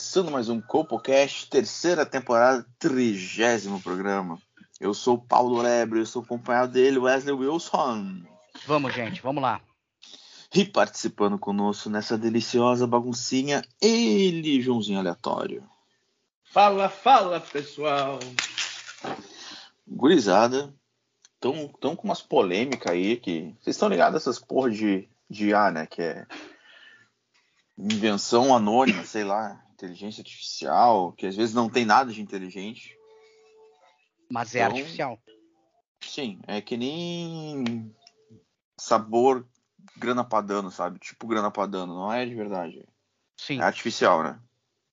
Começando mais um CopoCast, terceira temporada, trigésimo programa. Eu sou o Paulo Lebre, eu sou acompanhado dele, Wesley Wilson. Vamos, gente, vamos lá. E participando conosco nessa deliciosa baguncinha, ele, Joãozinho Aleatório. Fala, fala, pessoal. Gurizada, tão, tão com umas polêmicas aí que. Vocês estão ligados a essas porra de, de IA, né? Que é invenção anônima, sei lá, inteligência artificial, que às vezes não tem nada de inteligente. Mas é Então- artificial. Sim, é que nem sabor grana padano, sabe? Tipo grana padano, não é de verdade. Sim. É artificial, né?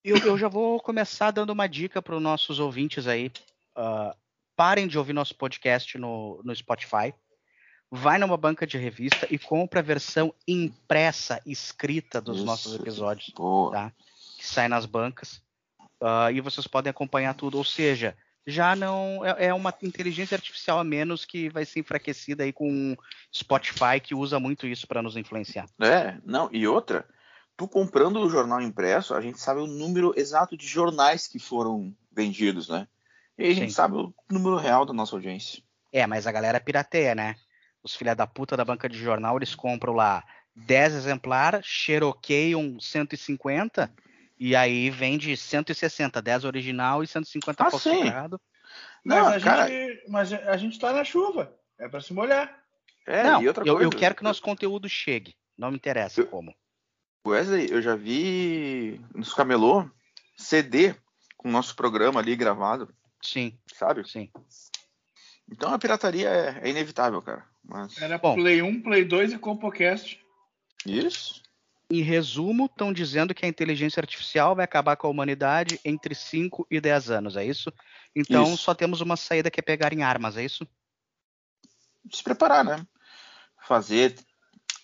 Eu, eu já vou começar dando uma dica para os nossos ouvintes aí. Ah, parem de ouvir nosso podcast no, no Spotify. Vai numa banca de revista e compra a versão impressa, escrita dos Isso. nossos episódios, Boa. tá? Que sai nas bancas. Ah, e vocês podem acompanhar tudo. Ou seja, já não é, é uma inteligência artificial a menos que vai ser enfraquecida aí com Spotify, que usa muito isso para nos influenciar. É, não, e outra, tu comprando o jornal impresso, a gente sabe o número exato de jornais que foram vendidos, né? E a gente Sim. sabe o número real da nossa audiência. É, mas a galera pirateia, né? Os filha da puta da banca de jornal, eles compram lá 10 exemplares, xeroqueiam 150 e aí vende 160, 10 original e 150 Ah, falsificado. Não, mas, a cara, gente, mas a gente tá na chuva. É pra se molhar. é, Não, e outra eu, eu quero que nosso conteúdo chegue. Não me interessa Eu- como. Wesley, eu já vi nos camelô CD com o nosso programa ali gravado, Sim, sabe? sim. Então a pirataria é, é inevitável, cara. Mas Era Bom. Play 1, Play 2 e CompoCast. isso. Em resumo, estão dizendo que a inteligência artificial vai acabar com a humanidade entre 5 e 10 anos, é isso? Então Isso. só temos uma saída que é pegar em armas, é isso? se preparar, né? Fazer,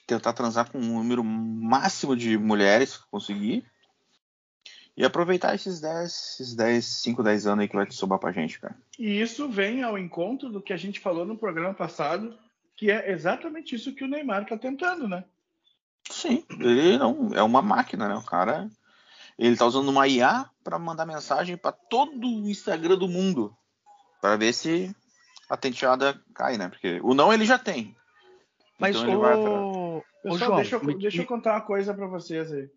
tentar transar com um número máximo de mulheres que conseguir. E aproveitar esses 10, esses 10, 5, 10 anos aí que vai te sobrar pra gente, cara. E isso vem ao encontro do que a gente falou no programa passado, que é exatamente isso que o Neymar tá tentando, né? Sim, ele não é uma máquina, né? O cara, ele tá usando uma IA pra mandar mensagem pra todo o Instagram do mundo, Pra ver se a tenteada cai, né? Porque o não ele já tem. Mas Então vai Pessoal, João, deixa, eu, me- deixa eu contar uma coisa pra vocês aí.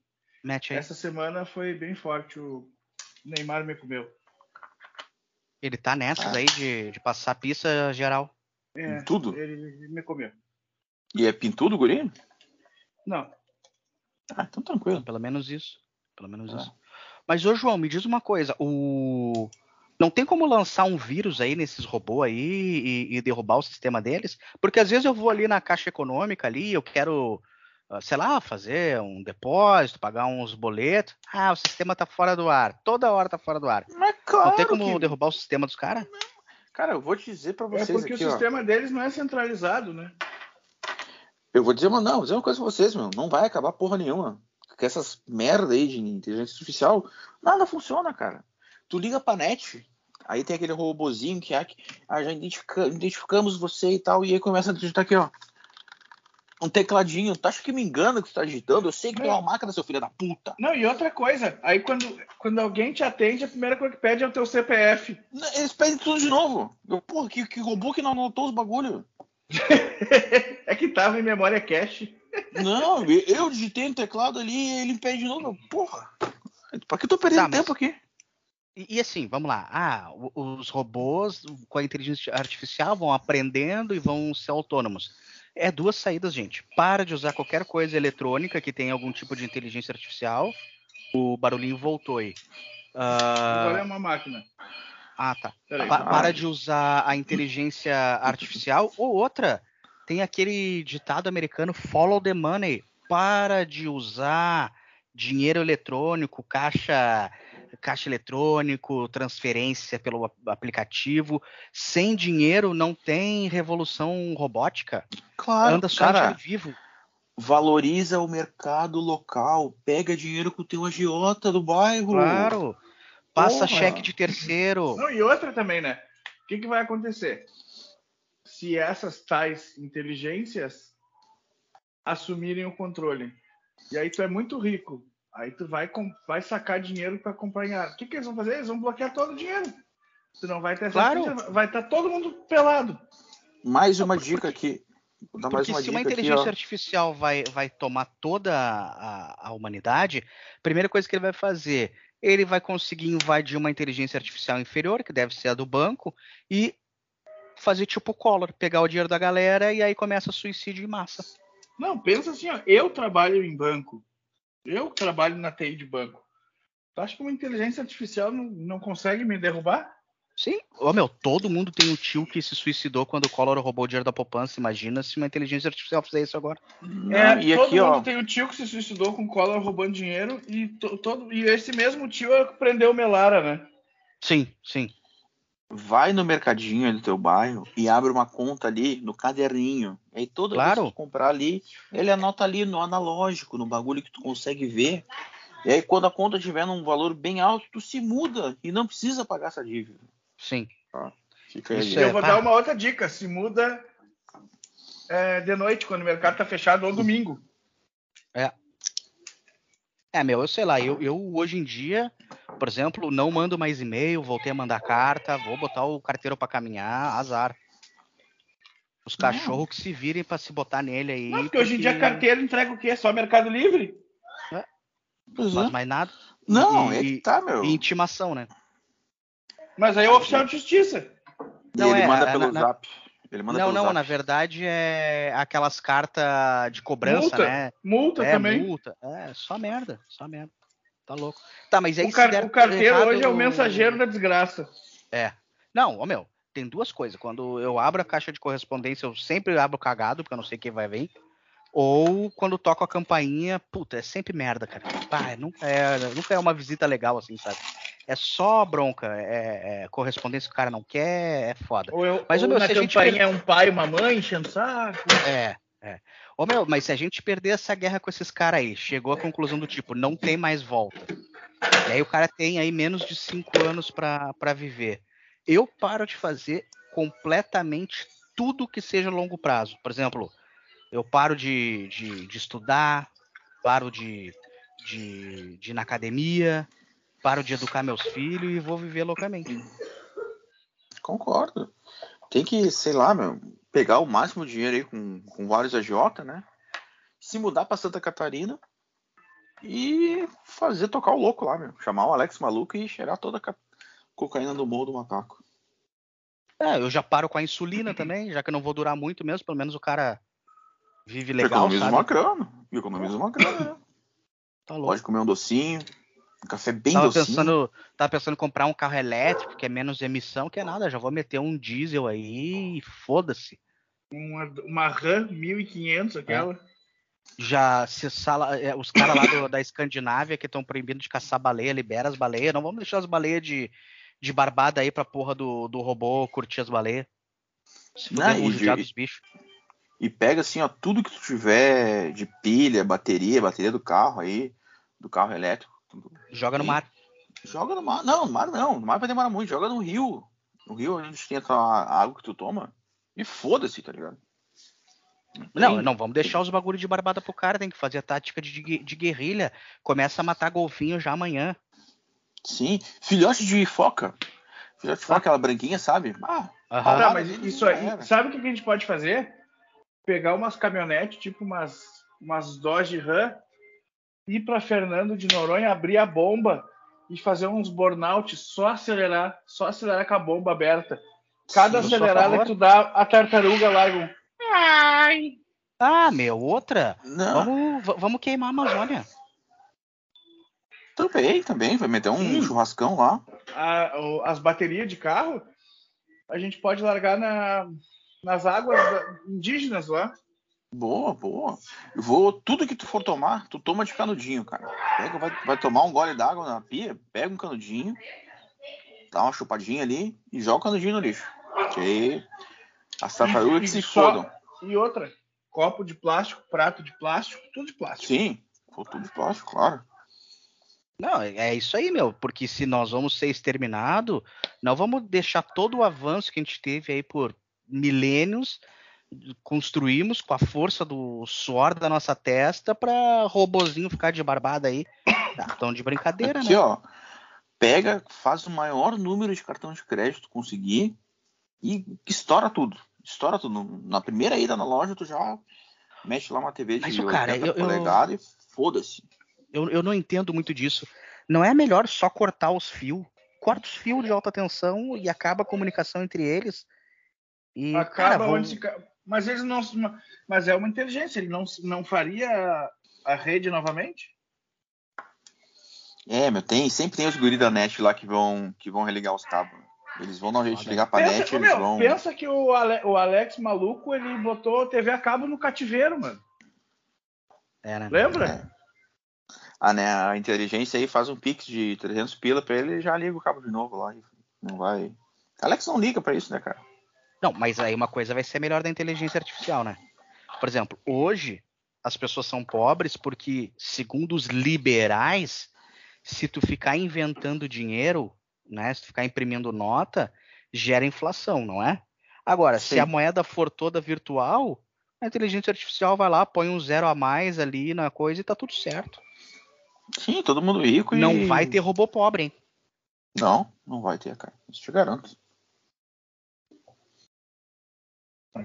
mete aí. Essa semana foi bem forte. O Neymar me comeu. Ele tá nessas Ah. aí de, de passar pista geral. É, Em tudo? Ele me comeu. E é pintudo, guri? Não. Ah, então tranquilo. Pelo menos isso. Pelo menos Ah. isso. Mas, ô João, me diz uma coisa. O... Não tem como lançar um vírus aí nesses robôs aí e, e derrubar o sistema deles? Porque às vezes eu vou ali na caixa econômica ali, eu quero, ah, sei lá, fazer um depósito, pagar uns boletos. Ah, o sistema tá fora do ar. Toda hora tá fora do ar. Mas claro Não tem como que- derrubar o sistema dos caras? Cara, eu vou te dizer pra É vocês porque aqui, o ó. sistema deles não é centralizado, né? Eu vou dizer, mas não, vou dizer uma coisa pra vocês, meu. Não vai acabar porra nenhuma. Com essas merda aí de inteligência artificial, nada funciona, cara. Tu liga pra net, aí tem aquele robozinho que, ah, ah, já identifica- identificamos você e tal, e aí começa a digitar aqui, ó. Um tecladinho. Tu acha que me engana que tu tá digitando? Eu sei que é uma máquina, seu filho da puta. Não, e outra coisa, aí quando, quando alguém te atende, a primeira coisa que pede é o teu CPF. Eles pedem tudo de novo. Eu, porra, que, que robô que não anotou os bagulho? é que tava em memória cache. Não, eu digitei no teclado ali e ele pede de novo. Porra, pra que eu tô perdendo Tá, mas- tempo aqui? E, e assim, vamos lá. Ah, os robôs com a inteligência artificial vão aprendendo e vão ser autônomos. É duas saídas, gente. Para de usar qualquer coisa eletrônica que tenha algum tipo de inteligência artificial. O barulhinho voltou aí. Ah, Agora é uma máquina. Ah, tá. Peraí. Pa- Ah. para de usar a inteligência artificial. Ou outra, tem aquele ditado americano: follow the money. Para de usar dinheiro eletrônico, caixa caixa eletrônico, transferência pelo aplicativo. Sem dinheiro não tem revolução robótica. Claro, Anda só cara, vivo. valoriza o mercado local, pega dinheiro com o teu agiota do bairro. Claro. Passa Porra. cheque de terceiro. Não, e outra também, né? O que, que vai acontecer? Se essas tais inteligências assumirem o controle, e aí tu é muito rico, aí tu vai, com- vai sacar dinheiro para acompanhar. O que, que eles vão fazer? Eles vão bloquear todo o dinheiro. Tu não vai ter Claro. vai estar todo mundo pelado. Mais uma dica aqui. Mais Porque uma se uma aqui, inteligência ó. artificial vai, vai tomar toda a, a humanidade, a primeira coisa que ele vai fazer, ele vai conseguir invadir uma inteligência artificial inferior, que deve ser a do banco, e fazer tipo Collor, pegar o dinheiro da galera e aí começa suicídio em massa. Não, pensa assim, ó, eu trabalho em banco. Eu trabalho na TI de banco. Tu acha que uma inteligência artificial não, não consegue me derrubar? Sim, ô meu, todo mundo tem um tio que se suicidou quando o Collor roubou o dinheiro da poupança. Imagina se uma inteligência artificial fizer isso agora. É, e todo aqui, mundo ó. tem o tio que se suicidou com cola roubando dinheiro e, to- todo, e esse mesmo tio é o que prendeu o Melara, né? Sim, sim. Vai no mercadinho ali do teu bairro e abre uma conta ali no caderninho. E aí toda Claro. vez que tu comprar ali, ele anota ali no analógico, no bagulho que tu consegue ver. E aí quando a conta tiver num valor bem alto, tu se muda e não precisa pagar essa dívida. Sim. Fica aí. Isso E é, eu vou pá. dar uma outra dica: se muda é, de noite, quando o mercado tá fechado, ou domingo. É, meu, eu sei lá, eu, eu hoje em dia, por exemplo, não mando mais e-mail, voltei a mandar carta, vou botar o carteiro pra caminhar, azar. Os cachorros que se virem pra se botar nele aí. Não, porque hoje em dia a carteira entrega o quê? Só Mercado Livre? Pois Não é. faz mais nada. Não, E- é que tá, meu. E intimação, né? Mas aí é o oficial de justiça. E Não, ele é, manda é, pelo na- zap. Ele manda não, pelo não, zap. na verdade é aquelas cartas de cobrança, Multa. né? Multa é, também. multa. É, só merda, só merda. Tá louco. Tá, mas aí O, car- o carteiro errado- hoje é o mensageiro da desgraça. É. Não, ô meu, tem duas coisas. Quando eu abro a caixa de correspondência, eu sempre abro cagado, porque eu não sei quem vai vir. Ou quando toco a campainha, puta, é sempre merda, cara. Pá, nunca é, nunca é uma visita legal, assim, sabe? É só bronca, é, é correspondência que o cara não quer, é foda. Ou, eu, Mas, ou meu, na se a gente é um pai e uma mãe enchendo saco. É, é. Ô meu, mas se a gente perder essa guerra com esses caras aí, chegou à conclusão do tipo, não tem mais volta. E aí o cara tem aí menos de cinco anos pra pra viver. Eu paro de fazer completamente tudo que seja longo prazo. Por exemplo, eu paro de, de, de estudar, paro de, de, de ir na academia, paro de educar meus filhos e vou viver loucamente. Concordo. Tem que, sei lá, meu, pegar o máximo de dinheiro aí com, com vários agiota, né? Se mudar pra Santa Catarina e fazer tocar o louco lá, meu. Chamar o Alex maluco e cheirar toda a ca- cocaína do morro do macaco. É, eu já paro com a insulina também, já que eu não vou durar muito mesmo, pelo menos o cara vive legal, economiza sabe? uma grana. Economiza uma grana, né? Tá louco. Pode comer um docinho, um café bem Tava docinho. pensando, tava pensando em comprar um carro elétrico, que é menos emissão, que é nada, já vou meter um diesel aí e foda-se. Uma, uma RAM 1500, aquela. Já se sala, é, os caras lá do- da Escandinávia que estão proibindo de caçar baleia, libera as baleias, não vamos deixar as baleias de, de barbada aí pra porra do, do robô curtir as baleias. Se Não, fuder, e vamos de- judiar dos bichos. E pega assim, ó, tudo que tu tiver de pilha, bateria, bateria do carro aí, do carro elétrico. Joga no mar. Joga no mar. Não, no mar não. No mar vai demorar muito. Joga no rio. No rio onde tem a tua água que tu toma. E foda-se, tá ligado? Não, não vamos deixar os bagulho de barbada pro cara, tem que fazer a tática de, de guerrilha. Começa a matar golfinho já amanhã. Sim. Filhote de foca. Filhote de foca, aquela branquinha, sabe? Ah, Aham. Tá, mas isso aí, era. sabe o que que a gente pode fazer? Pegar umas caminhonetes, tipo umas, umas Dodge Ram, ir pra Fernando de Noronha, abrir a bomba e fazer uns burnout, só acelerar, só acelerar com a bomba aberta. Cada Sim, acelerada que tu dá, a tartaruga larga um. Ai! Ah, meu, outra. não. Vamos, va- vamos queimar a Amazônia. Também, também. Vai meter um Sim. churrascão lá. A- o- as baterias de carro, a gente pode largar na, nas águas indígenas lá. Boa, boa. Eu vou, tudo que tu for tomar, tu toma de canudinho, cara. Pega, vai, vai tomar um gole d'água na pia, pega um canudinho, dá uma chupadinha ali e joga o canudinho no lixo. Que aí as tartarugas que se fodam. E outra, copo de plástico, prato de plástico, tudo de plástico. Sim, tudo de plástico, claro. Não, é é isso aí, meu. Porque se nós vamos ser exterminados, não vamos deixar todo o avanço que a gente teve aí por milênios, construímos com a força do suor da nossa testa para robozinho ficar de barbada aí. Ah, tão de brincadeira, Aqui, né? ó. Pega, faz o maior número de cartão de crédito conseguir e estoura tudo. Estoura tudo. Na primeira ida na loja, tu já mexe lá uma TV de Mas, cara, 80 eu- eu- polegadas e foda-se. Eu, eu não entendo muito disso. Não é melhor só cortar os fios? Corta os fios de alta tensão e acaba a comunicação entre eles. E, Acaba cara, vão- onde Mas eles não. Mas é uma inteligência, ele não, não faria a rede novamente? É, meu, tem, sempre tem os guri da net lá que vão, que vão religar os cabos. Eles vão dar um jeito de ligar pra net, Pensa, eles meu, vão. pensa que o, Ale- o Alex maluco ele botou TV a cabo no cativeiro, mano. É, né? Lembra? É. Ah, né, a inteligência aí faz um pix de 300 pila pra ele e já liga o cabo de novo lá. e Não vai. Alex não liga pra isso, né, cara? Não, mas aí uma coisa vai ser melhor da inteligência artificial, né? Por exemplo, hoje as pessoas são pobres porque, segundo os liberais, se tu ficar inventando dinheiro, né, se tu ficar imprimindo nota, gera inflação, não é? Agora, se Sim. a moeda for toda virtual, a inteligência artificial vai lá, põe um zero a mais ali na coisa e tá tudo certo. Sim, todo mundo rico e. Não vai ter robô pobre, hein? Não, não vai ter, cara. Isso te garanto.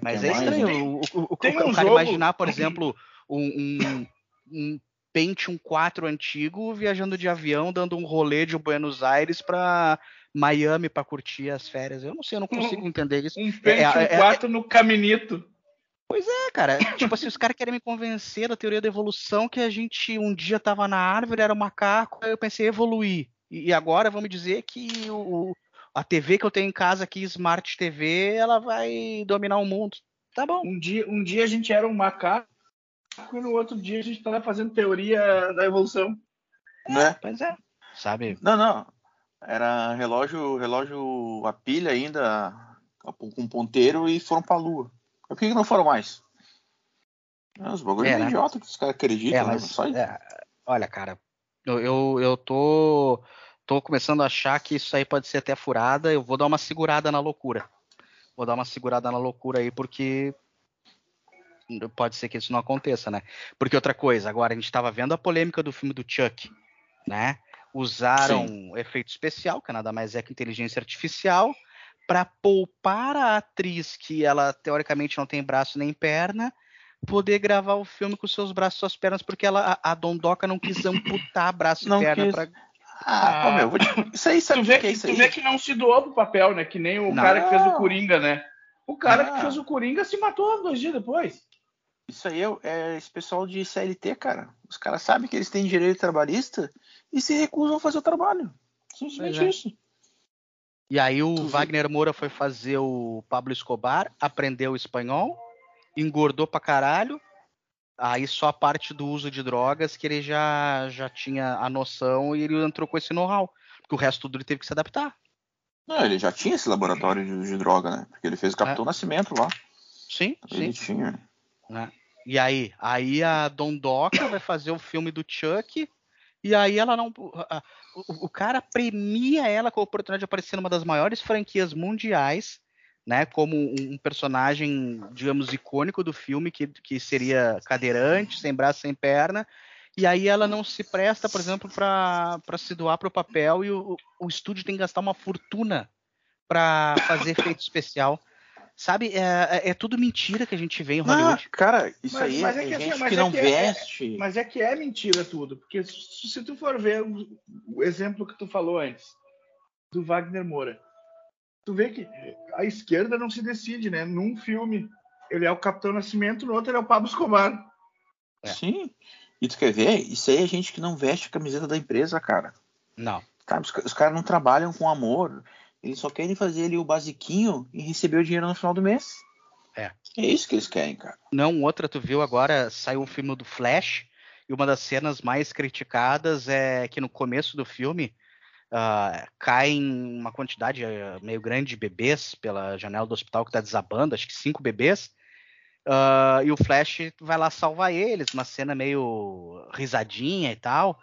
Mas é mais, estranho. né? O, o, o, Tem o um cara jogo- imaginar, por exemplo, um, um, um Pentium 4 antigo viajando de avião, dando um rolê de Buenos Aires pra Miami pra curtir as férias. Eu não sei, eu não consigo entender isso. Um Pentium é- é- 4 no caminito. É, cara, tipo assim, os caras querem me convencer da teoria da evolução que a gente um dia tava na árvore, era um macaco, aí eu pensei evoluir. E, e agora vamos dizer que o, a TV que eu tenho em casa aqui, Smart TV, ela vai dominar o mundo. Tá bom. Um dia, um dia a gente era um macaco e no outro dia a gente tava fazendo teoria da evolução. Né? Pois é. Sabe? Não, não. Era relógio, relógio a pilha ainda, com ponteiro e foram pra lua. Por que, que não foram mais? É, os bagulhos É, é, né? idiota que os caras acreditam, É, né? mas Só é, olha, cara, eu, eu, eu tô, tô começando a achar que isso aí pode ser até furada. Eu vou dar uma segurada na loucura. Vou dar uma segurada na loucura aí, porque pode ser que isso não aconteça, né? Porque outra coisa, agora a gente tava vendo a polêmica do filme do Chuck, né? Usaram efeito especial, que nada mais é que inteligência artificial, para poupar a atriz que ela teoricamente não tem braço nem perna, poder gravar o filme com seus braços e suas pernas, porque ela, a, a Dondoca não quis amputar braço Não e perna quis. Ah, ô, meu, vou te... isso aí sabe Tu vê, que é isso tu aí? vê que não se doou pro papel, né? Que nem o Não. cara que fez o Coringa, né? O cara Não. que fez o Coringa se matou dois dias depois. Isso aí é, é esse pessoal de CLT, cara. Os caras sabem que eles têm direito trabalhista e se recusam a fazer o trabalho. Simplesmente é. isso. E aí o Tu. Wagner Moura foi fazer o Pablo Escobar, aprendeu espanhol, engordou pra caralho. Aí só a parte do uso de drogas que ele já, já tinha a noção e ele entrou com esse know-how. Porque o resto tudo ele teve que se adaptar. Não, ele já tinha esse laboratório de, de droga, né? Porque ele fez o Capitão Nascimento lá. Sim, Ele sim. tinha. né? E aí? Aí a Dondoca vai fazer o filme do Chuck. E aí ela não. a- O, o cara premia ela com a oportunidade de aparecer numa das maiores franquias mundiais, né? Como um, personagem, digamos, icônico do filme, que, que seria cadeirante, sem braço, sem perna. E aí ela não se presta, por exemplo, para se doar para o papel e o, o estúdio tem que gastar uma fortuna para fazer efeito especial. Sabe, é, é- é tudo mentira que a gente vê em Não, Hollywood. cara, isso Mas- aí mas é, é que é assim, gente mas que é não que é- veste. Mas é que é mentira tudo. Porque se, se tu for ver o, o exemplo que tu falou antes, do Wagner Moura, tu vê que a esquerda não se decide, né? Num filme, ele é o Capitão Nascimento, no outro ele é o Pablo Escobar. É. Sim. E tu quer ver? Isso aí é gente que não veste a camiseta da empresa, cara. Não. Sabe? Os, os caras não trabalham com amor. Eles só querem fazer ali o basiquinho e receber o dinheiro no final do mês. É isso que eles querem, cara. Não, outra, tu viu agora, saiu um filme do Flash, e uma das cenas mais criticadas é que no começo do filme uh, caem uma quantidade uh, meio grande de bebês pela janela do hospital que está desabando, acho que cinco bebês. Uh, e o Flash vai lá salvar eles, uma cena meio risadinha e tal.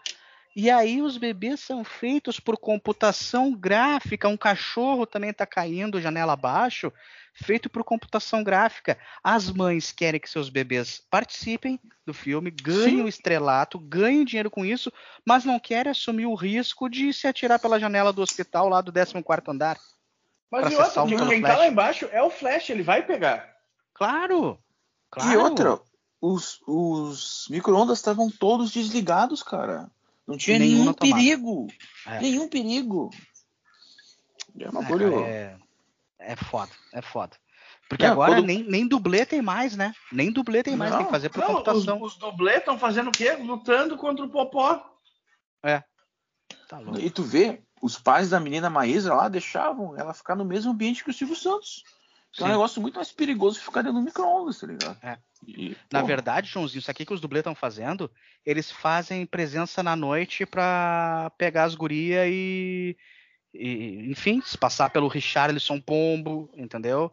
E aí os bebês são feitos por computação gráfica, um cachorro também está caindo janela abaixo, feito por computação gráfica. As mães querem que seus bebês participem do filme, ganhem o estrelato, ganhem dinheiro com isso, mas não querem assumir o risco de se atirar pela janela do hospital lá do 14 andar. Mas e outra, quem tá lá embaixo é o Flash, ele vai pegar. Claro! claro. E outra, os, os micro-ondas estavam todos desligados, cara. Não tinha nenhum, nenhum perigo. É. Nenhum perigo. É, uma é, é, é foda, é foda. Porque não, agora quando... nem, nem dublê tem mais, né? Nem dublê tem mais, não, tem que fazer por não, computação. Os, os dublês estão fazendo o quê? Lutando contra o Popó. É. Tá louco. E tu vê, os pais da menina Maísa lá deixavam ela ficar no mesmo ambiente que o Silvio Santos. É um negócio muito mais perigoso que ficar dentro do micro-ondas, tá ligado? É. E, Na verdade, Joãozinho, isso aqui que os dublês estão fazendo, eles fazem presença na noite pra pegar as gurias e, e, enfim, se passar pelo Richarlison Pombo, entendeu?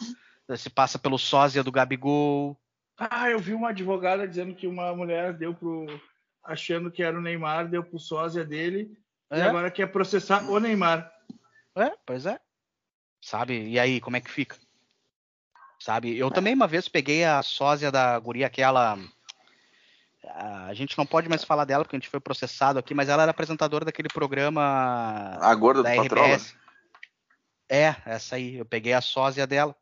Se passa pelo sósia do Gabigol. Ah, eu vi uma advogada dizendo que uma mulher deu pro. achando que era o Neymar, deu pro sósia dele, é? e agora quer processar o Neymar. É, pois é. Sabe? E aí, como é que fica? sabe? Eu também uma vez peguei a sósia da guria, aquela. A gente não pode mais falar dela porque a gente foi processado aqui, mas ela era apresentadora daquele programa. A gorda da do RBS. É, essa aí. Eu peguei a sósia dela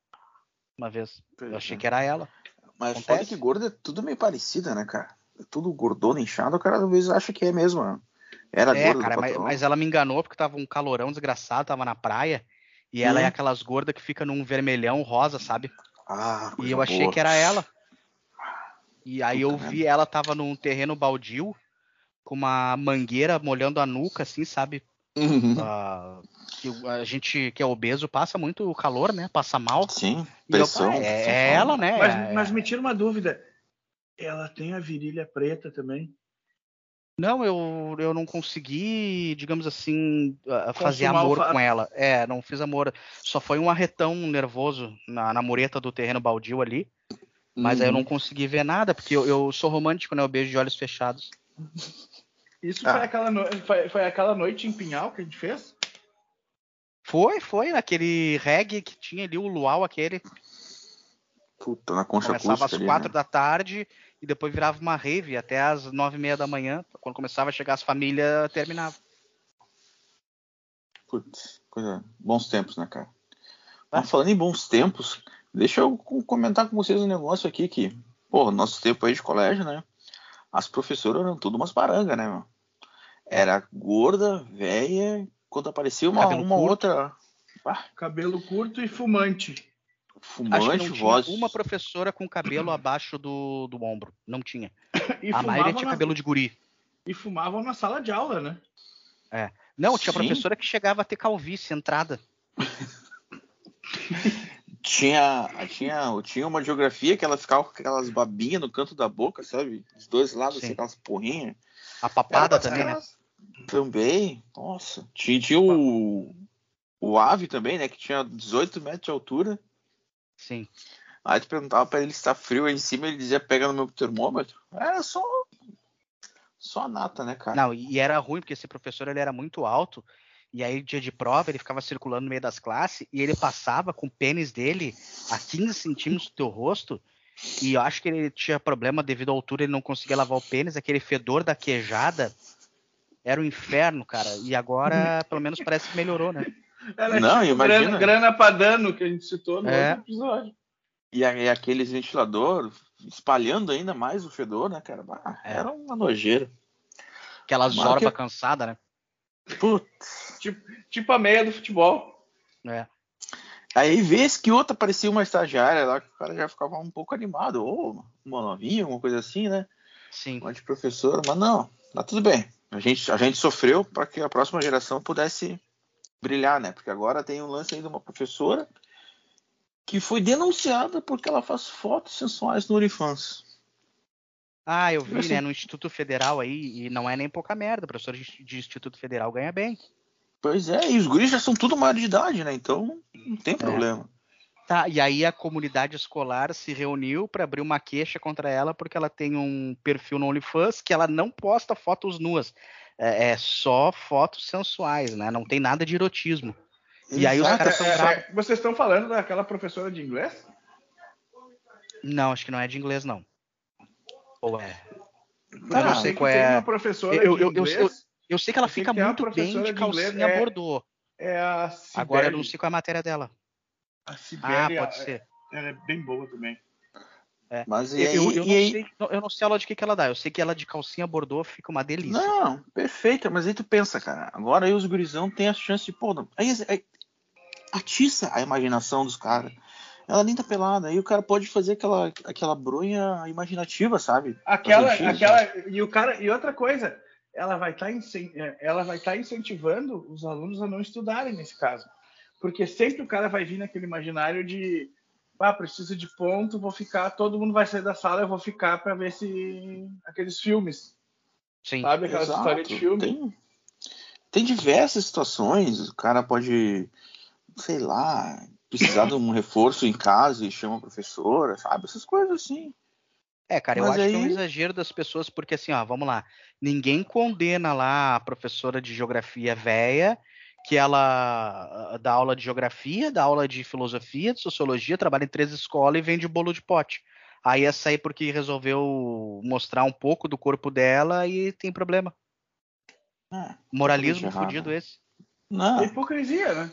uma vez. Eu achei que era ela. Mas Acontece. foda que gorda é tudo meio parecida, né, cara? É tudo gordona, inchado, o cara às vezes acha que é mesmo. Né? Era é, gorda cara, mas, mas, ela me enganou porque tava um calorão desgraçado, tava na praia. E ela é hum. aquelas gordas que fica num vermelhão rosa, sabe? Ah, e eu achei boa. que era ela. E aí Puta eu vi ela tava num terreno baldio, com uma mangueira molhando a nuca, assim, sabe? Uhum. Uh, que a gente que é obeso passa muito calor, né? Passa mal. Sim, pressão. Eu, é, é ela, né? Mas, é, mas me tira uma dúvida. Ela tem a virilha preta também? Não, eu, eu não consegui, digamos assim, fazer amor com ela. É, não fiz amor. Só foi um arretão nervoso na, na mureta do terreno baldio ali. Mas uhum. aí eu não uhum. consegui ver nada, porque eu, eu, sou romântico, né? Eu beijo de olhos fechados. Isso ah. foi, aquela no... foi, foi, aquela noite em Pinhal que a gente fez? Foi, foi, naquele reggae que tinha ali, o luau aquele. Puta, na concha Começava às ali, quatro né? da tarde e depois virava uma rave até às nove e meia da manhã. Quando começava a chegar as famílias, terminava. Putz, coisa. Bons tempos, né, cara? Ah. Mas falando em bons tempos, deixa eu comentar com vocês um negócio aqui que, pô, nosso tempo aí de colégio, né? As professoras eram tudo umas barangas, né, meu? Era gorda, velha, quando aparecia uma, uma outra. Ah. Cabelo curto e fumante. Fumante, voz. uma professora com cabelo abaixo do, do ombro. Não tinha. a maioria tinha na... cabelo de guri. E fumavam na sala de aula, né? É. Não, tinha Sim. professora que chegava a ter calvície, entrada. tinha, tinha, tinha uma geografia que ela ficava com aquelas babinhas no canto da boca, sabe? Dos dois lados, assim, aquelas porrinhas. A papada também, né? Também. Nossa. Tinha, tinha o, o ave também, né? Que tinha 18 metros de altura. Sim. Aí tu perguntava pra ele se tá frio aí em cima, ele dizia pega no meu termômetro. Era só só a nata, né, cara? Não, e era ruim porque esse professor ele era muito alto. E aí, dia de prova, ele ficava circulando no meio das classes e ele passava com o pênis dele a 15 centímetros do teu rosto. E eu acho que ele tinha problema devido à altura, ele não conseguia lavar o pênis. Aquele fedor da queijada era um inferno, cara. E agora, pelo menos, parece que melhorou, né? Era não, tipo imagina. Grana, grana pra dano que a gente citou no é. outro episódio. E, e aqueles ventiladores espalhando ainda mais o fedor, né, cara? Ah, é. Era uma nojeira. Aquela zorba que... cansada, né? Putz. Tipo, tipo a meia do futebol. É. Aí vez que outra parecia uma estagiária lá, que o cara já ficava um pouco animado, ou uma novinha, alguma coisa assim, né? Sim. Uma de professora, mas não, tá tudo bem. A gente, a gente sofreu para que a próxima geração pudesse brilhar, né? Porque agora tem um lance aí de uma professora que foi denunciada porque ela faz fotos sensuais no OnlyFans. Ah, eu vi, Assim- né, no Instituto Federal aí, e não é nem pouca merda. O professor de, Instituto Federal ganha bem. Pois é, e os guris já são tudo maior de idade, né? Então não tem problema. Tá, e aí a comunidade escolar se reuniu para abrir uma queixa contra ela porque ela tem um perfil no OnlyFans que ela não posta fotos nuas. É, é só fotos sensuais, né? Não tem nada de erotismo. E aí os Exato, caras são É, bravos. é, vocês estão falando daquela professora de inglês? Não, acho que não é de inglês, não. É? Tá, eu não sei que qual é. uma professora Eu- eu- eu- inglês, Eu sei que ela Eu fica que uma muito bem de calcinha é- bordô. é a Sibeli. Agora eu não sei qual é a matéria dela. A Ah, Sibeli, pode é- ser. Ela é bem boa também. Mas e Eu, aí, eu, eu e não aí- sei, eu não sei a aula de que, que ela dá. Eu sei que ela de calcinha bordô fica uma delícia. Não, perfeita, mas aí tu pensa, cara, agora aí os gurizão tem a chance de, pô, não, aí, aí atiça a imaginação dos caras. Ela nem tá pelada, aí o cara pode fazer aquela, aquela bronha imaginativa, sabe? Aquela, isso. aquela e o cara e outra coisa, ela vai estar ela vai estar incentivando os alunos a não estudarem nesse caso, porque sempre o cara vai vir naquele imaginário de ah, preciso de ponto, vou ficar, todo mundo vai sair da sala, eu vou ficar para ver se aqueles filmes, Sim. sabe aquela Exato, história de filme. Tem, tem diversas situações, o cara pode, sei lá, precisar de um reforço em casa e chama a professora, sabe? Essas coisas assim. É, cara, eu Mas acho que é um aí- exagero das pessoas, porque assim, ó, vamos lá. Ninguém condena lá a professora de geografia véia, que ela ah, dá aula de geografia, dá aula de filosofia, de sociologia, trabalha em três escolas e vende bolo de pote. Aí essa aí porque resolveu mostrar um pouco do corpo dela e tem problema. É, Moralismo errado. fudido esse. não, É hipocrisia, né?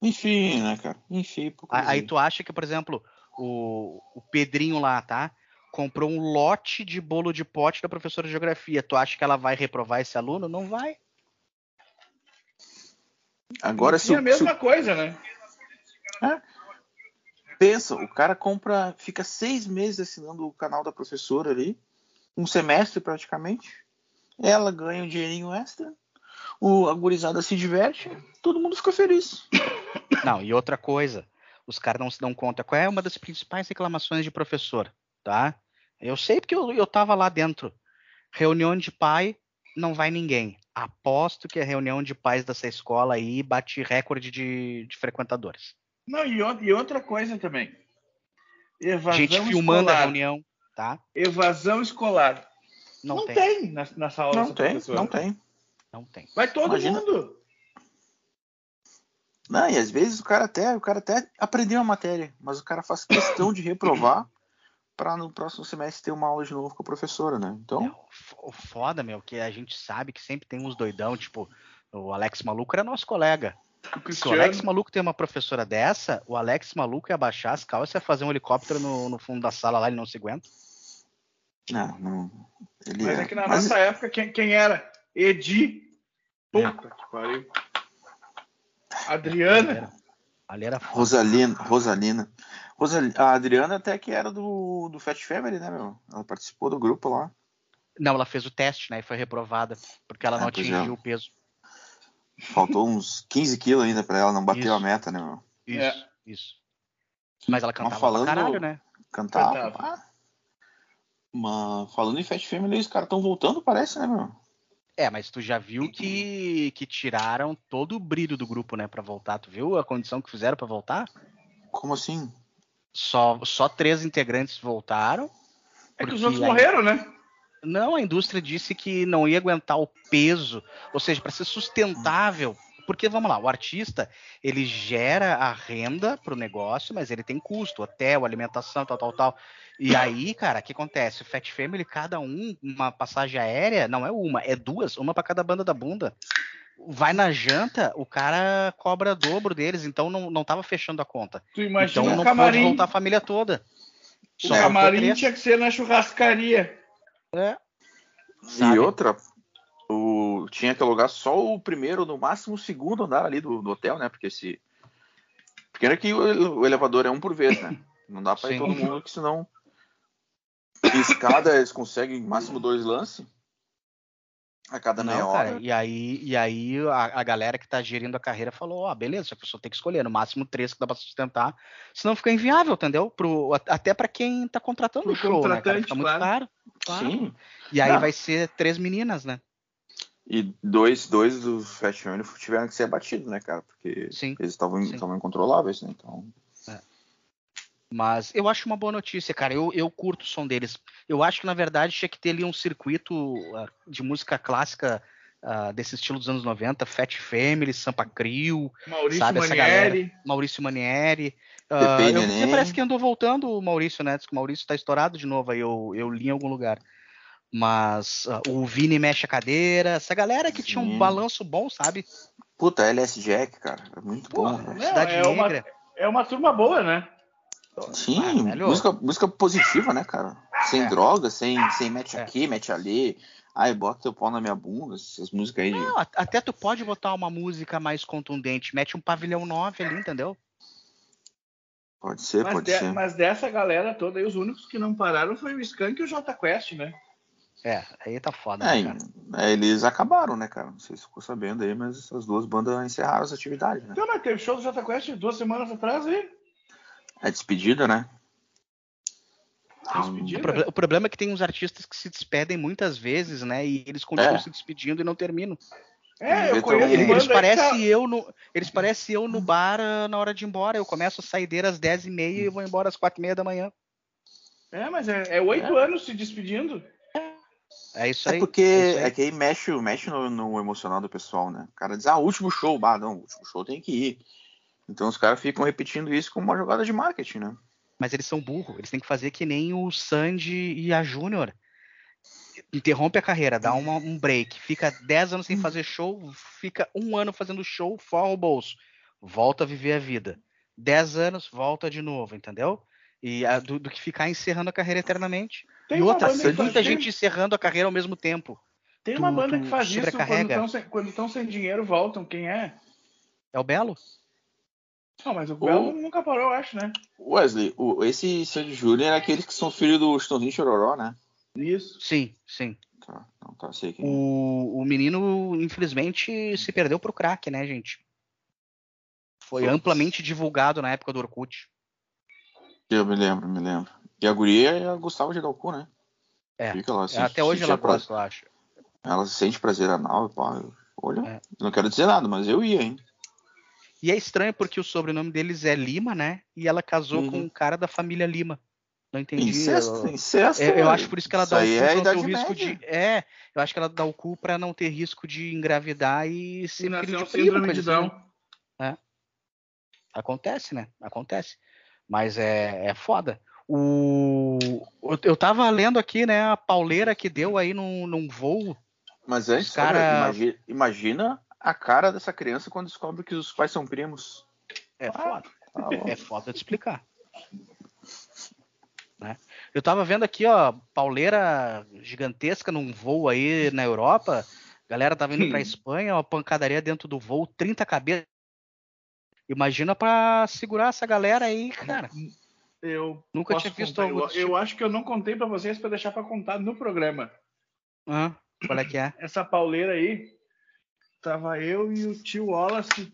Enfim, né, cara? Enfim, Aí, aí tu acha que, por exemplo, o, o Pedrinho lá, tá? Comprou um lote de bolo de pote da professora de geografia. Tu acha que ela vai reprovar esse aluno? Não vai. Agora, se, e a o- se mesma coisa, né? o- pensa, o cara compra, fica seis meses assinando o canal da professora ali, um semestre praticamente. Ela ganha um dinheirinho extra, o, a gurizada se diverte, todo mundo fica feliz. Não, e outra coisa, os caras não se dão conta. Qual é uma das principais reclamações de professor, tá? Eu sei porque eu, eu tava lá dentro. Reunião de pai, não vai ninguém. Aposto que a reunião de pais dessa escola aí bate recorde de, de frequentadores. Não, e, e outra coisa também. Evasão Gente filmando a escolar. reunião, tá? Evasão escolar. Não, Não, tem, tem. na, na sala Não tem, não tem. Não tem. Vai todo Imagina. mundo. Não, e às vezes o cara até, o cara até aprendeu a matéria, mas o cara faz questão de reprovar para no próximo semestre ter uma aula de novo com a professora, né? É, Então, o fo- o foda, meu, que a gente sabe que sempre tem uns doidão, tipo, o Alex Maluco era nosso colega. O Se o Alex Maluco tem uma professora dessa, o Alex Maluco ia baixar as calças e ia fazer um helicóptero no, no fundo da sala lá, ele não se aguenta. não, não. Ele mas é, é que na mas- nossa época, quem, quem era? Edi. Puta que pariu. Adriana. Era- Ali era foda. Rosalina, Rosalina. Rosali- a Adriana até que era do, do Fat Family, né, meu? Ela participou do grupo lá. Não, ela fez o teste, né? E foi reprovada, porque ela Ah, não pois é. atingiu o peso. Faltou uns 15 quilos ainda pra ela, não bateu Isso. a meta, né, meu? Isso, É. isso. Mas ela cantava falando- pra caralho, né? Cantava. Cantava. ah. Mas falando em Fat Family, os caras estão voltando, parece, né, meu? É, mas tu já viu que, que tiraram todo o brilho do grupo, né, pra voltar. Tu viu a condição que fizeram pra voltar? Como assim? Só, só três integrantes voltaram. É que os outros morreram, né? Não, a indústria disse que não ia aguentar o peso, ou seja, para ser sustentável. Porque vamos lá, o artista ele gera a renda para o negócio, mas ele tem custo, hotel, alimentação, tal, tal, tal. E aí, cara, o que acontece? O Fat Family, cada um, uma passagem aérea, não é uma, é duas, uma para cada banda da bunda. Vai na janta, o cara cobra dobro deles, então não, não tava fechando a conta. Tu imagina Então o não pode camarim. voltar a família toda. O Só camarim voltou três. tinha que ser na churrascaria. É. E Sabe? outra, tinha que alugar só o primeiro, no máximo o segundo andar ali do, do hotel, né? Porque se. Porque é que o, o elevador é um por vez, né? Não dá pra ir todo mundo, que senão. Escada eles conseguem máximo dois lances. A cada meia Não, hora. cara, e aí, e aí a, a galera que tá gerindo a carreira falou, ó, beleza, a pessoa tem que escolher, no máximo três que dá pra sustentar, senão fica inviável, entendeu? Pro, até pra quem tá contratando Pro o show, né, cara? contratante, Fica muito claro. caro. claro. Sim. E aí Não. vai ser três meninas, né? E dois, dois dos Fast Uniform tiveram que ser abatidos, né, cara? Porque Sim, eles estavam incontroláveis, né? Então. Mas eu acho uma boa notícia, cara. Eu, eu curto o som deles. Eu acho que, na verdade, tinha que ter ali um circuito ah, de música clássica ah, desse estilo dos anos 90, Fat Family, Sampa Crio, Maurício Sabe, essa Manieri. Maurício Manieri. E eu- parece que andou voltando o Maurício, né? Diz que o Maurício tá estourado de novo aí, eu, eu li em algum lugar. Mas ah, o Vini mexe a cadeira, essa galera que tinha um Sim. balanço bom, sabe? Puta, LS Jack, cara. É muito bom, Porra, cara. Não, Cidade é uma- Negra. É uma turma boa, né? Sim, Ah, música, música positiva, né, cara? Sem É. droga, sem, sem mete É. aqui, mete ali. Ai, bota teu pau na minha bunda, essas músicas aí. Não, até tu pode botar uma música mais contundente, mete um pavilhão 9 ali, entendeu? Pode ser, Mas, pode de- ser. mas dessa galera toda aí, os únicos que não pararam foi o Skank e o Jota Quest, né? É, aí tá foda, É, né, cara? é, eles acabaram, né, cara? Não sei se ficou sabendo aí, mas essas duas bandas encerraram as atividades, né? Então, mas teve show do Jota Quest duas semanas atrás aí. É despedida, né? Despedida. O, proble- o problema é que tem uns artistas que se despedem muitas vezes, né? E eles continuam É. se despedindo e não terminam. É, eu Então, conheço Ele- Eles, eles parecem tá- eu no, eles parecem eu no bar ah, na hora de ir embora. Eu começo a saideira às 10h30 e vou embora às 4h30 da manhã. É, mas é é oito anos se despedindo. É isso É aí. porque é aí. é que aí mexe, mexe no, no emocional do pessoal, né? O cara diz, ah, último show, bah, não, último show tem que ir. Então os caras ficam repetindo isso como uma jogada de marketing, né? Mas eles são burros. Eles têm que fazer que nem o Sandy e a Júnior. Interrompe a carreira, dá uma- um break, fica 10 anos sem fazer show, fica um ano fazendo show, forra o bolso, volta a viver a vida. 10 anos, volta de novo, entendeu? E a- do, do que ficar encerrando a carreira eternamente. Tem e outra, tem muita gente encerrando a carreira ao mesmo tempo. Tem uma tu- banda tu que faz isso quando estão sem, sem dinheiro, voltam. Quem é? É o Belo? Não, mas o Belo nunca parou, eu acho, né? Wesley, o, esse Sandy Júnior é aqueles que são filhos do Chitãozinho Chororó, né? Isso. Sim, sim. Tá, não, tá, sei quem é. O, o menino, infelizmente, se perdeu pro crack, né, gente? Foi Putz. amplamente divulgado na época do Orkut. Eu me lembro, me lembro. E a guria é a Gustavo Gedalcu, né? É. Ela se- Até hoje ela pra- gosta, eu acho. Ela se sente prazer anal, pá. Olha, É. não quero dizer nada, mas eu ia, hein? E é estranho porque o sobrenome deles é Lima, né? E ela casou Uhum. com um cara da família Lima. Não entendi. Incesto, eu, incesto. eu- eu acho por isso que ela dá o aí cu é a pra não ter risco Média. de. É, eu acho que ela dá o cu pra não ter risco de engravidar e Se ser filho nasceu de um síndrome de assim, Down. né? Acontece, né? Acontece. Mas é, é foda. O, eu- tava lendo aqui, né, a pauleira que deu aí num, num voo. Mas antes, cara- olha, imagina, imagina a cara dessa criança quando descobre que os pais são primos. É foda. Tá. É foda de explicar. Né? Eu tava vendo aqui, ó, pauleira gigantesca num voo aí na Europa. Galera tava indo pra Espanha, uma pancadaria dentro do voo, 30 cabeças. Imagina pra segurar essa galera aí, cara. Eu Nunca tinha visto algo Eu, desse eu tipo. acho que eu não contei pra vocês pra deixar pra contar no programa. Hã? qual é que é? Essa pauleira aí, tava eu e o tio Wallace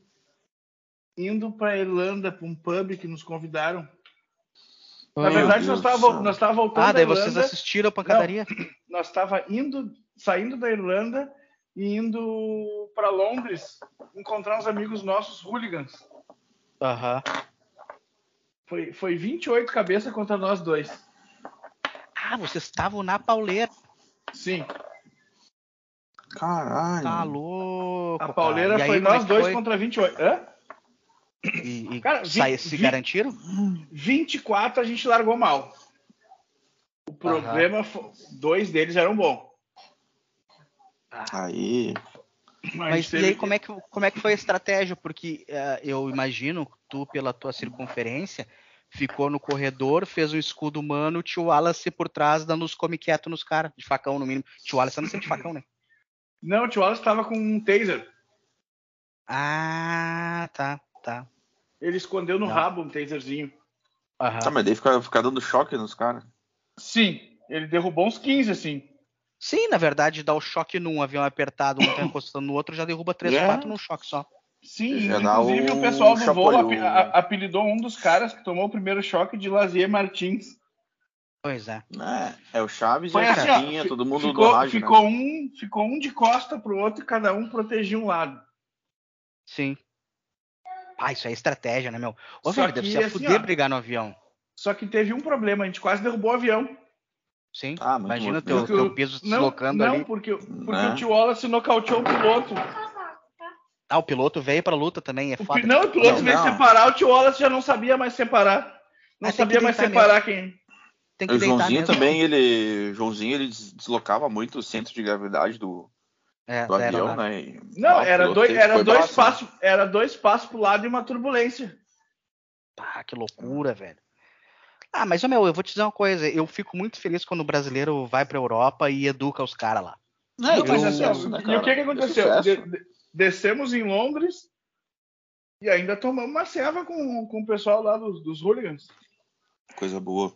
indo pra Irlanda, pra um pub que nos convidaram. Na Meu verdade, Deus nós tava voltando Ah, da daí Irlanda. vocês assistiram a pancadaria? nós estava indo, saindo da Irlanda e indo para Londres encontrar uns amigos nossos hooligans. Aham. Foi, foi 28 cabeças contra nós dois. Ah, vocês estavam na pauleira. Sim. Caralho. Tá louco. A cara. pauleira aí, foi como é nós dois foi? contra 28. Hã? E, e Cara, sai- vi- se vi- garantiram? 24 a gente largou mal. O problema foi. Dois deles eram bons. Aí. Mas e aí, como é, que, como é que foi a estratégia? Porque eh, eu imagino, tu, pela tua circunferência, ficou no corredor, fez um escudo humano, o tio Wallace por trás, dando os come quieto nos caras, de facão no mínimo. Tio Wallace anda sempre de facão, né? Não, o tio Wallace estava com um taser. Ah, tá, tá. Ele escondeu no Não. rabo um taserzinho. Aham. Tá, mas daí fica, fica dando choque nos caras. Sim, ele derrubou uns 15, assim. Sim, na verdade, dá o choque num avião apertado, um tá encostando no outro, já derruba três, É. quatro num choque só. Sim, Já inclusive um o pessoal do voo a- apelidou um dos caras que tomou o primeiro choque de Lazier Martins. Pois é. É, é o Chaves Foi e a assim, ó, Chapinha, fi- todo mundo ficou, do rádio, ficou né? um, ficou um de costa pro outro e cada um protegia um lado. Sim. Ah, isso é estratégia, né, meu? Ô, Só velho, deve ser assim, fuder ó, brigar no avião. Só que teve um problema, a gente quase derrubou o avião. Sim. Ah, Imagina bom. teu, Porque teu o- peso se não, deslocando não, ali. porque, porque Né? o tio Wallace nocauteou o piloto. Ah, o piloto veio pra luta também, é O foda. pi- não, o piloto Não, veio não. separar, o tio Wallace já não sabia mais separar. Não Ah, sabia mais separar quem. Tem que O Joãozinho mesmo. também, ele. Joãozinho, ele des- deslocava muito o centro de gravidade do, É, do avião, né? E- Não, ah, era dois, era dois braço, né? passos, era dois passos pro lado e uma turbulência. Ah, que loucura, velho. Ah, mas, ô, meu, eu vou te dizer uma coisa. Eu fico muito feliz quando o brasileiro vai pra Europa e educa os caras lá. Não, Não, e mas assim, sucesso, né, e o que que aconteceu? De- de- descemos em Londres e ainda tomamos uma ceva com, com o pessoal lá dos, dos hooligans. Coisa boa.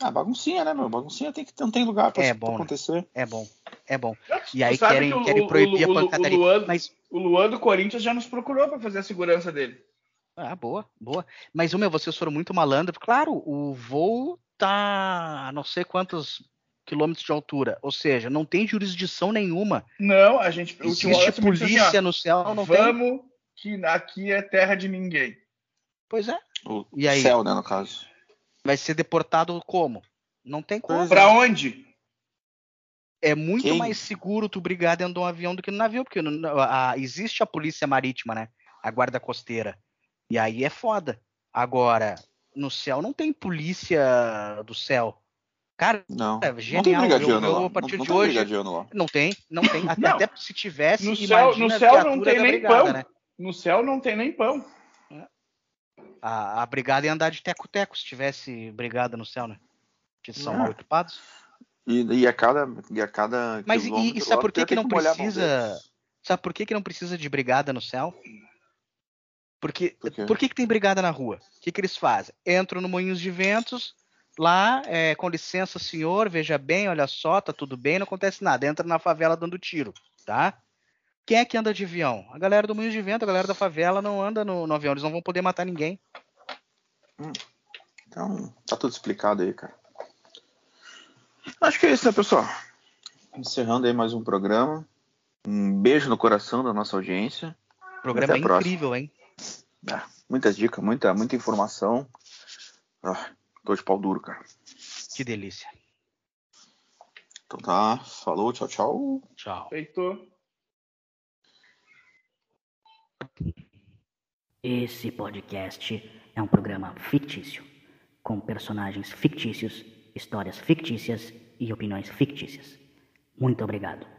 Ah, baguncinha, né, meu? Baguncinha tem que, não tem lugar pra, É pra bom, né? acontecer. É bom, é bom. E aí querem, que o- querem proibir o- a pancadaria. O Luan, Mas, o Luan do Corinthians já nos procurou para fazer a segurança dele. Ah, boa, boa. Mas, meu, vocês foram muito malandro. Claro, o voo tá a não sei quantos quilômetros de altura. Ou seja, não tem jurisdição nenhuma. Não, a gente. Existe assim, polícia ó, no céu, não tem. Vamos, que aqui é terra de ninguém. Pois é. O E aí? céu, né, no caso. Vai ser deportado como? Não tem como. Pra onde? É muito Quem? mais seguro tu brigar dentro de um avião do que no navio, porque no- a- existe a polícia marítima, né? A guarda costeira. E aí é foda. Agora, no céu não tem polícia do céu. Cara, Não. É não tem genial, brigadiano lá. a partir não, não de tem hoje- lá. não tem, não tem. Até, Não. até se tivesse, No céu- no céu não tem nem brigada, pão. né? No céu não tem nem pão. A, a brigada ia andar de teco-teco se tivesse brigada no céu, né? Que são É. mal equipados. E, e a cada, e a cada Mas e- e sabe por que que não precisa-. Sabe por que, que não precisa de brigada no céu? Porque, Por por que, que tem brigada na rua? O que, que eles fazem? Entram no Moinhos de Ventos, lá, é, com licença, senhor, veja bem, olha só, tá tudo bem, não acontece nada. Entra na favela dando tiro, tá? Quem é que anda de avião? A galera do Moinhos de Vento, a galera da favela não anda no, no avião, eles não vão poder matar ninguém. Então, tá tudo explicado aí, cara. Acho que é isso, né, pessoal? Encerrando aí mais um programa. Um beijo no coração da nossa audiência. O programa é próxima. incrível, hein? Ah, muitas dicas, muita, muita informação. Ah, tô de pau duro, cara. Que delícia. Então tá, falou, tchau, tchau. Tchau. Feitou. Esse podcast é um programa fictício, com personagens fictícios, histórias fictícias e opiniões fictícias. Muito obrigado.